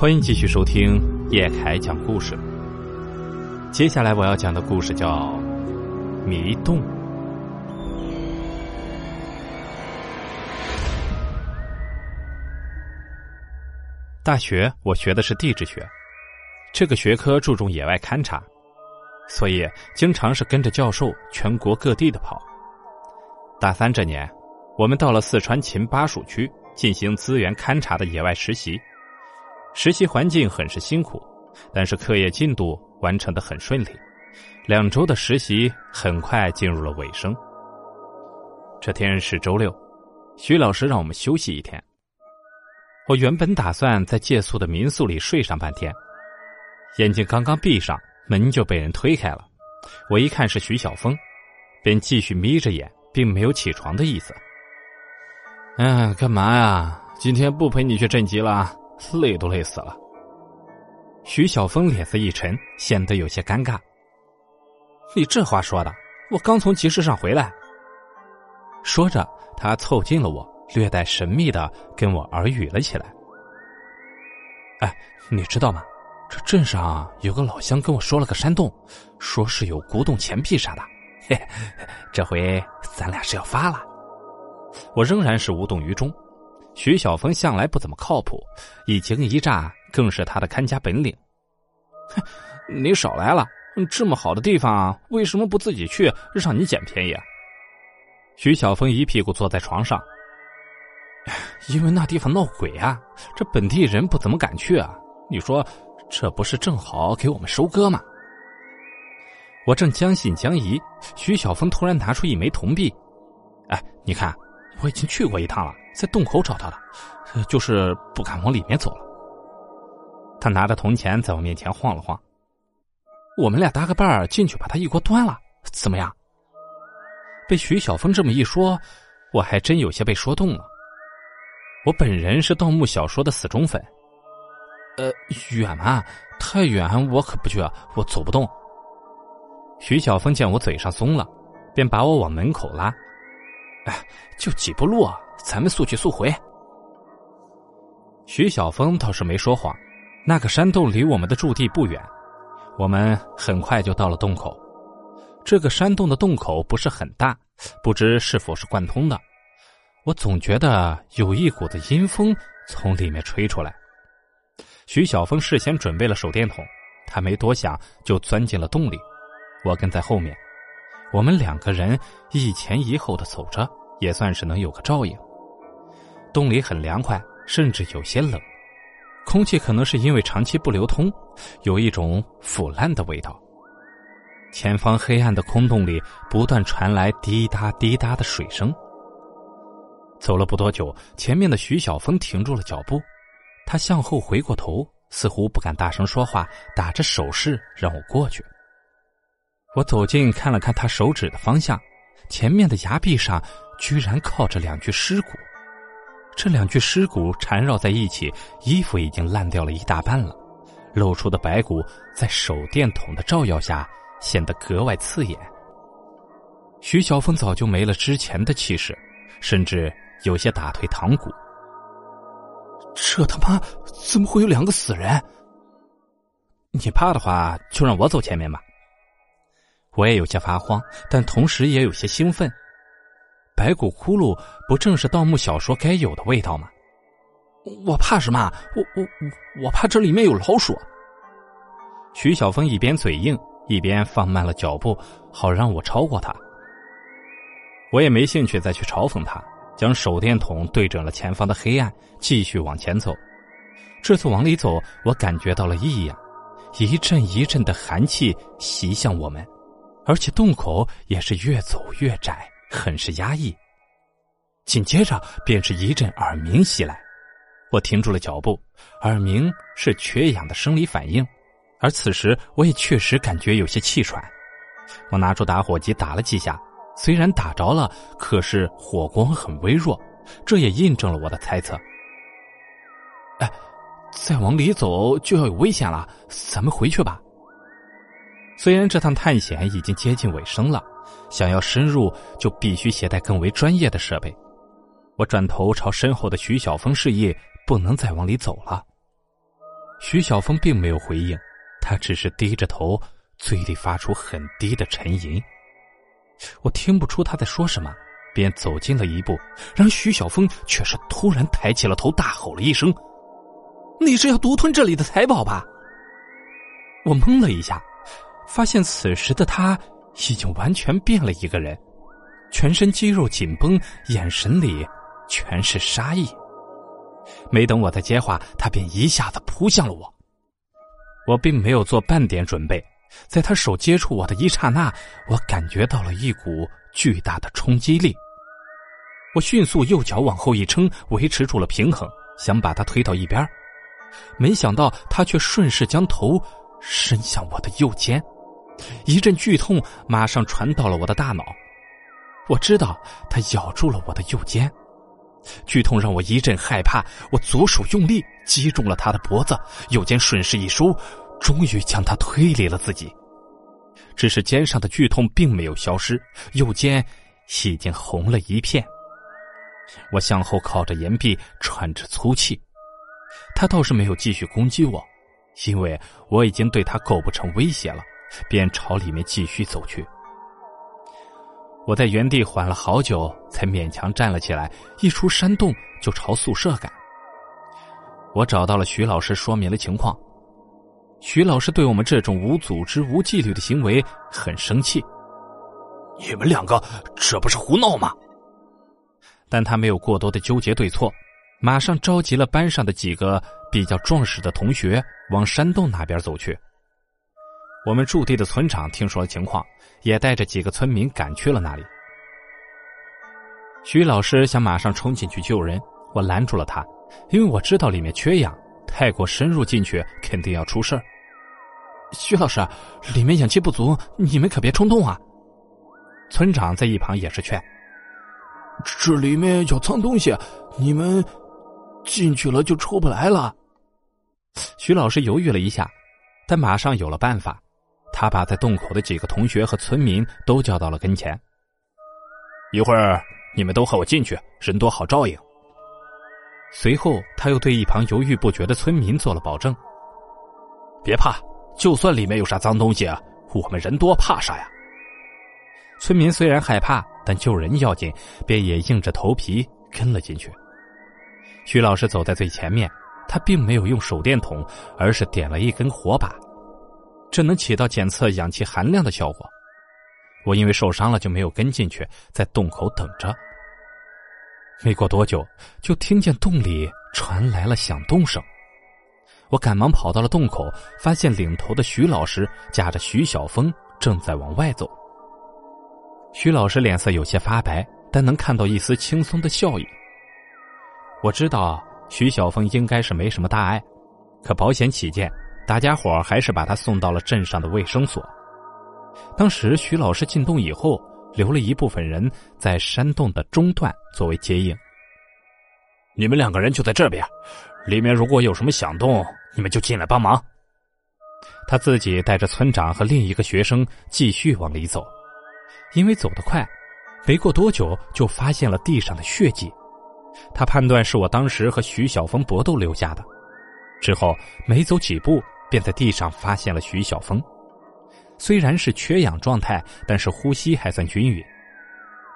欢迎继续收听叶凯讲故事。接下来我要讲的故事叫《迷洞》。大学我学的是地质学，这个学科注重野外勘察，所以经常是跟着教授全国各地的跑。大三这年，我们到了四川秦巴蜀区进行资源勘察的野外实习。实习环境很是辛苦，但是课业进度完成的很顺利。两周的实习很快进入了尾声。这天是周六，徐老师让我们休息一天。我原本打算在借宿的民宿里睡上半天，眼睛刚刚闭上，门就被人推开了。我一看是徐晓峰，便继续眯着眼，并没有起床的意思。嗯，干嘛呀？今天不陪你去镇级了？累都累死了。徐晓峰脸色一沉，显得有些尴尬。你这话说的，我刚从集市上回来。说着，他凑近了我，略带神秘的跟我耳语了起来。哎，你知道吗？这镇上有个老乡跟我说了个山洞，说是有古董钱币啥的。嘿，这回咱俩是要发了。我仍然是无动于衷。徐晓峰向来不怎么靠谱，一惊一乍更是他的看家本领。哼，你少来了！这么好的地方，为什么不自己去，让你捡便宜？徐晓峰一屁股坐在床上。因为那地方闹鬼啊，这本地人不怎么敢去啊。你说，这不是正好给我们收割吗？我正将信将疑，徐晓峰突然拿出一枚铜币。哎，你看，我已经去过一趟了。在洞口找到的，就是不敢往里面走了。他拿着铜钱在我面前晃了晃，我们俩搭个伴儿进去把他一锅端了，怎么样？被徐小峰这么一说，我还真有些被说动了。我本人是盗墓小说的死忠粉，呃，远吗？太远我可不去，我走不动。徐小峰见我嘴上松了，便把我往门口拉。哎，就几步路啊。咱们速去速回。徐晓峰倒是没说谎，那个山洞离我们的驻地不远，我们很快就到了洞口。这个山洞的洞口不是很大，不知是否是贯通的。我总觉得有一股子阴风从里面吹出来。徐晓峰事先准备了手电筒，他没多想就钻进了洞里，我跟在后面。我们两个人一前一后的走着，也算是能有个照应。洞里很凉快，甚至有些冷，空气可能是因为长期不流通，有一种腐烂的味道。前方黑暗的空洞里不断传来滴答滴答的水声。走了不多久，前面的徐晓峰停住了脚步，他向后回过头，似乎不敢大声说话，打着手势让我过去。我走近看了看他手指的方向，前面的崖壁上居然靠着两具尸骨。这两具尸骨缠绕在一起，衣服已经烂掉了一大半了，露出的白骨在手电筒的照耀下显得格外刺眼。徐晓峰早就没了之前的气势，甚至有些打退堂鼓。这他妈怎么会有两个死人？你怕的话，就让我走前面吧。我也有些发慌，但同时也有些兴奋。白骨骷髅不正是盗墓小说该有的味道吗？我怕什么？我我我我怕这里面有老鼠。徐晓峰一边嘴硬，一边放慢了脚步，好让我超过他。我也没兴趣再去嘲讽他，将手电筒对准了前方的黑暗，继续往前走。这次往里走，我感觉到了异样，一阵一阵的寒气袭向我们，而且洞口也是越走越窄。很是压抑，紧接着便是一阵耳鸣袭来，我停住了脚步。耳鸣是缺氧的生理反应，而此时我也确实感觉有些气喘。我拿出打火机打了几下，虽然打着了，可是火光很微弱，这也印证了我的猜测。哎，再往里走就要有危险了，咱们回去吧。虽然这趟探险已经接近尾声了。想要深入，就必须携带更为专业的设备。我转头朝身后的徐晓峰示意，不能再往里走了。徐小峰并没有回应，他只是低着头，嘴里发出很低的沉吟。我听不出他在说什么，便走近了一步，让徐小峰却是突然抬起了头，大吼了一声：“你是要独吞这里的财宝吧？”我懵了一下，发现此时的他已经完全变了一个人，全身肌肉紧绷，眼神里全是杀意。没等我再接话，他便一下子扑向了我。我并没有做半点准备，在他手接触我的一刹那，我感觉到了一股巨大的冲击力。我迅速右脚往后一撑，维持住了平衡，想把他推到一边，没想到他却顺势将头。伸向我的右肩，一阵剧痛马上传到了我的大脑。我知道他咬住了我的右肩，剧痛让我一阵害怕。我左手用力击中了他的脖子，右肩顺势一收，终于将他推离了自己。只是肩上的剧痛并没有消失，右肩已经红了一片。我向后靠着岩壁，喘着粗气。他倒是没有继续攻击我。因为我已经对他构不成威胁了，便朝里面继续走去。我在原地缓了好久，才勉强站了起来。一出山洞就朝宿舍赶。我找到了徐老师，说明了情况。徐老师对我们这种无组织、无纪律的行为很生气。你们两个这不是胡闹吗？但他没有过多的纠结对错，马上召集了班上的几个比较壮实的同学。往山洞那边走去。我们驻地的村长听说了情况，也带着几个村民赶去了那里。徐老师想马上冲进去救人，我拦住了他，因为我知道里面缺氧，太过深入进去肯定要出事。徐老师，里面氧气不足，你们可别冲动啊！村长在一旁也是劝：“这里面有脏东西，你们进去了就出不来了。”徐老师犹豫了一下，但马上有了办法。他把在洞口的几个同学和村民都叫到了跟前。一会儿你们都和我进去，人多好照应。随后，他又对一旁犹豫不决的村民做了保证：“别怕，就算里面有啥脏东西，啊我们人多怕啥呀？”村民虽然害怕，但救人要紧，便也硬着头皮跟了进去。徐老师走在最前面。他并没有用手电筒，而是点了一根火把，这能起到检测氧气含量的效果。我因为受伤了，就没有跟进去，在洞口等着。没过多久，就听见洞里传来了响动声。我赶忙跑到了洞口，发现领头的徐老师夹着徐小峰正在往外走。徐老师脸色有些发白，但能看到一丝轻松的笑意。我知道。徐小峰应该是没什么大碍，可保险起见，大家伙还是把他送到了镇上的卫生所。当时徐老师进洞以后，留了一部分人在山洞的中段作为接应。你们两个人就在这边，里面如果有什么响动，你们就进来帮忙。他自己带着村长和另一个学生继续往里走，因为走得快，没过多久就发现了地上的血迹。他判断是我当时和徐晓峰搏斗留下的，之后没走几步，便在地上发现了徐小峰。虽然是缺氧状态，但是呼吸还算均匀，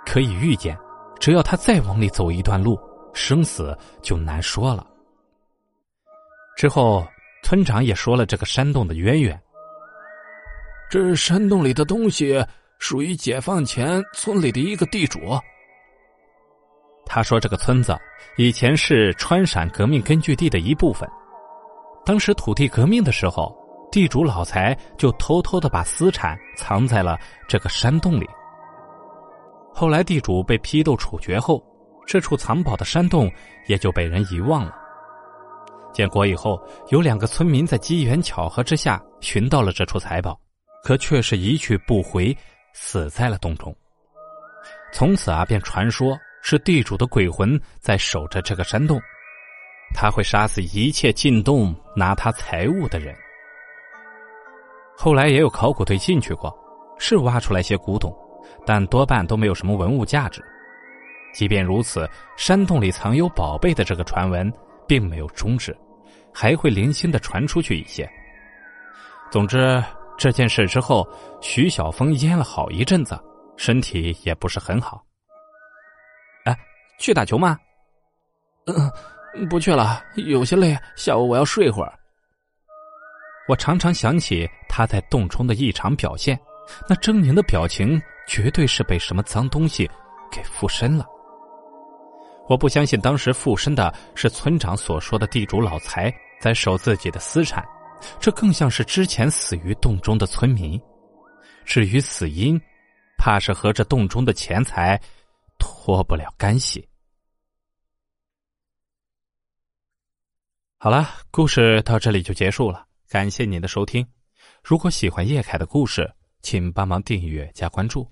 可以预见，只要他再往里走一段路，生死就难说了。之后，村长也说了这个山洞的渊源。这山洞里的东西属于解放前村里的一个地主。他说：“这个村子以前是川陕革命根据地的一部分。当时土地革命的时候，地主老财就偷偷的把私产藏在了这个山洞里。后来地主被批斗处决后，这处藏宝的山洞也就被人遗忘了。建国以后，有两个村民在机缘巧合之下寻到了这处财宝，可却是一去不回，死在了洞中。从此啊，便传说。”是地主的鬼魂在守着这个山洞，他会杀死一切进洞拿他财物的人。后来也有考古队进去过，是挖出来些古董，但多半都没有什么文物价值。即便如此，山洞里藏有宝贝的这个传闻并没有终止，还会零星的传出去一些。总之，这件事之后，徐小峰淹了好一阵子，身体也不是很好。哎，去打球吗？嗯，不去了，有些累，下午我要睡会儿。我常常想起他在洞中的异常表现，那狰狞的表情，绝对是被什么脏东西给附身了。我不相信当时附身的是村长所说的地主老财在守自己的私产，这更像是之前死于洞中的村民。至于死因，怕是和这洞中的钱财脱不了干系。好了，故事到这里就结束了，感谢您的收听。如果喜欢叶凯的故事，请帮忙订阅加关注。